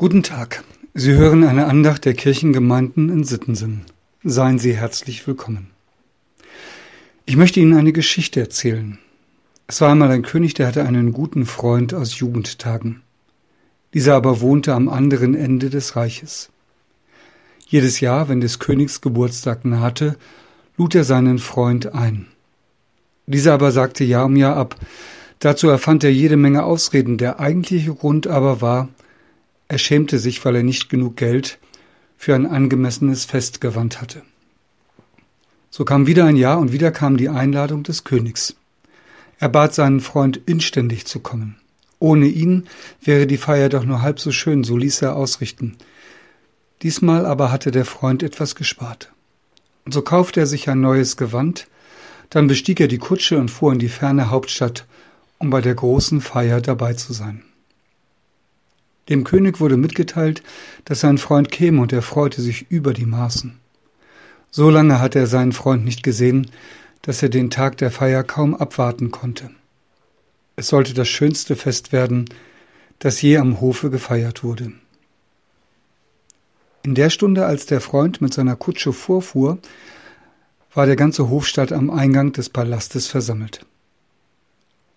Guten Tag. Sie hören eine Andacht der Kirchengemeinden in Sittensen. Seien Sie herzlich willkommen. Ich möchte Ihnen eine Geschichte erzählen. Es war einmal ein König, der hatte einen guten Freund aus Jugendtagen. Dieser aber wohnte am anderen Ende des Reiches. Jedes Jahr, wenn des Königs Geburtstag nahte, lud er seinen Freund ein. Dieser aber sagte Jahr um Jahr ab. Dazu erfand er jede Menge Ausreden. Der eigentliche Grund aber war, er schämte sich, weil er nicht genug Geld für ein angemessenes Fest gewandt hatte. So kam wieder ein Jahr und wieder kam die Einladung des Königs. Er bat seinen Freund inständig zu kommen. Ohne ihn wäre die Feier doch nur halb so schön, so ließ er ausrichten. Diesmal aber hatte der Freund etwas gespart. Und so kaufte er sich ein neues Gewand, dann bestieg er die Kutsche und fuhr in die ferne Hauptstadt, um bei der großen Feier dabei zu sein. Dem König wurde mitgeteilt, dass sein Freund käme, und er freute sich über die Maßen. So lange hatte er seinen Freund nicht gesehen, dass er den Tag der Feier kaum abwarten konnte. Es sollte das schönste Fest werden, das je am Hofe gefeiert wurde. In der Stunde, als der Freund mit seiner Kutsche vorfuhr, war der ganze Hofstaat am Eingang des Palastes versammelt.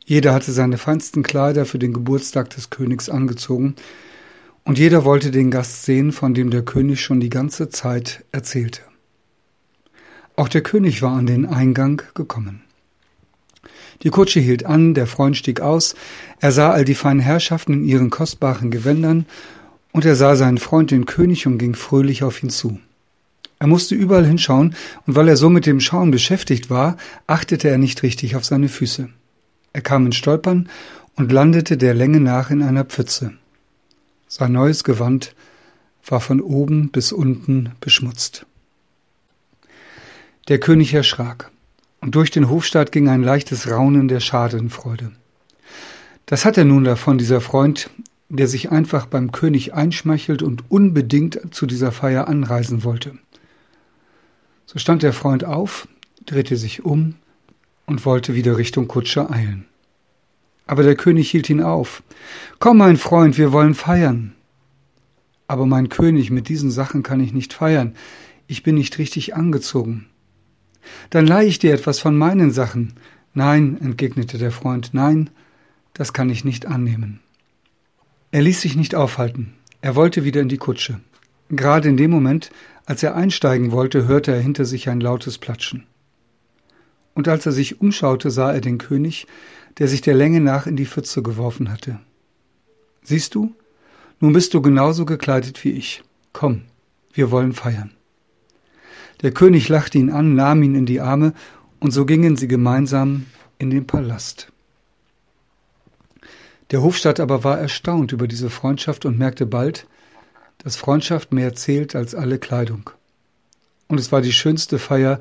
Jeder hatte seine feinsten Kleider für den Geburtstag des Königs angezogen, und jeder wollte den Gast sehen, von dem der König schon die ganze Zeit erzählte. Auch der König war an den Eingang gekommen. Die Kutsche hielt an, der Freund stieg aus, er sah all die feinen Herrschaften in ihren kostbaren Gewändern, und er sah seinen Freund den König und ging fröhlich auf ihn zu. Er musste überall hinschauen, und weil er so mit dem Schauen beschäftigt war, achtete er nicht richtig auf seine Füße. Er kam in Stolpern und landete der Länge nach in einer Pfütze. Sein neues Gewand war von oben bis unten beschmutzt. Der König erschrak, und durch den Hofstaat ging ein leichtes Raunen der Schadenfreude. Das hat er nun davon, dieser Freund, der sich einfach beim König einschmeichelt und unbedingt zu dieser Feier anreisen wollte. So stand der Freund auf, drehte sich um und wollte wieder Richtung Kutsche eilen. Aber der König hielt ihn auf. Komm, mein Freund, wir wollen feiern. Aber mein König, mit diesen Sachen kann ich nicht feiern. Ich bin nicht richtig angezogen. Dann leih ich dir etwas von meinen Sachen. Nein, entgegnete der Freund, nein, das kann ich nicht annehmen. Er ließ sich nicht aufhalten. Er wollte wieder in die Kutsche. Gerade in dem Moment, als er einsteigen wollte, hörte er hinter sich ein lautes Platschen und als er sich umschaute, sah er den König, der sich der Länge nach in die Pfütze geworfen hatte. Siehst du, nun bist du genauso gekleidet wie ich. Komm, wir wollen feiern. Der König lachte ihn an, nahm ihn in die Arme, und so gingen sie gemeinsam in den Palast. Der Hofstaat aber war erstaunt über diese Freundschaft und merkte bald, dass Freundschaft mehr zählt als alle Kleidung. Und es war die schönste Feier,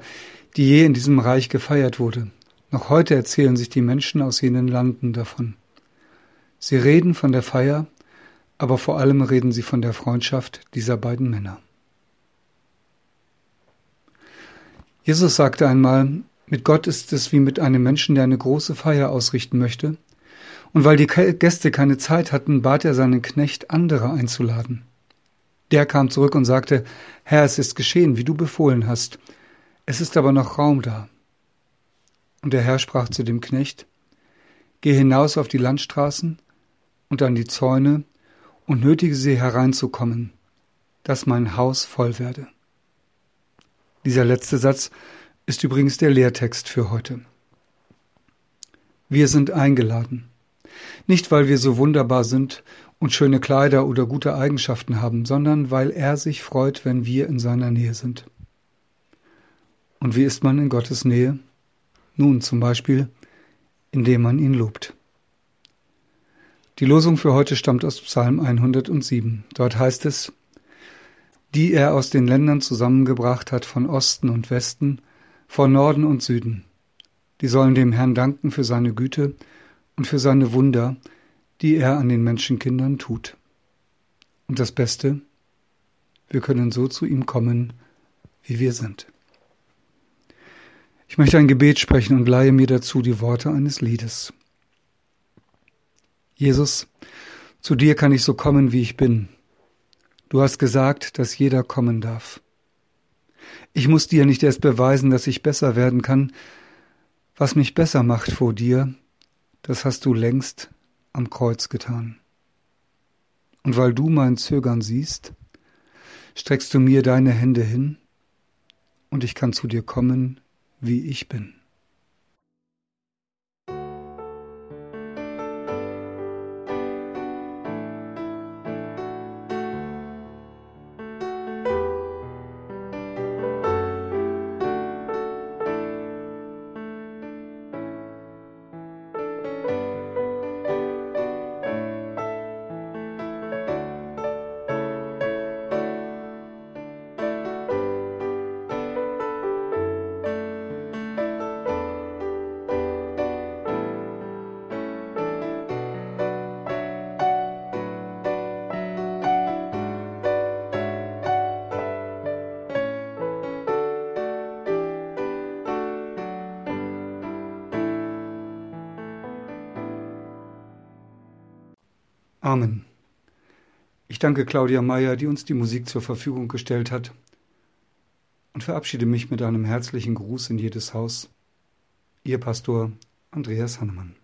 die je in diesem Reich gefeiert wurde. Noch heute erzählen sich die Menschen aus jenen Landen davon. Sie reden von der Feier, aber vor allem reden sie von der Freundschaft dieser beiden Männer. Jesus sagte einmal, mit Gott ist es wie mit einem Menschen, der eine große Feier ausrichten möchte, und weil die Gäste keine Zeit hatten, bat er seinen Knecht, andere einzuladen. Der kam zurück und sagte, Herr, es ist geschehen, wie du befohlen hast, es ist aber noch Raum da. Und der Herr sprach zu dem Knecht, Geh hinaus auf die Landstraßen und an die Zäune und nötige sie hereinzukommen, dass mein Haus voll werde. Dieser letzte Satz ist übrigens der Lehrtext für heute. Wir sind eingeladen. Nicht, weil wir so wunderbar sind und schöne Kleider oder gute Eigenschaften haben, sondern weil er sich freut, wenn wir in seiner Nähe sind. Und wie ist man in Gottes Nähe? Nun zum Beispiel, indem man ihn lobt. Die Losung für heute stammt aus Psalm 107. Dort heißt es, die er aus den Ländern zusammengebracht hat von Osten und Westen, von Norden und Süden. Die sollen dem Herrn danken für seine Güte und für seine Wunder, die er an den Menschenkindern tut. Und das Beste, wir können so zu ihm kommen, wie wir sind. Ich möchte ein Gebet sprechen und leihe mir dazu die Worte eines Liedes. Jesus, zu dir kann ich so kommen, wie ich bin. Du hast gesagt, dass jeder kommen darf. Ich muss dir nicht erst beweisen, dass ich besser werden kann. Was mich besser macht vor dir, das hast du längst am Kreuz getan. Und weil du mein Zögern siehst, streckst du mir deine Hände hin, und ich kann zu dir kommen, wie ich bin. Amen. Ich danke Claudia Meyer, die uns die Musik zur Verfügung gestellt hat, und verabschiede mich mit einem herzlichen Gruß in jedes Haus. Ihr Pastor Andreas Hannemann.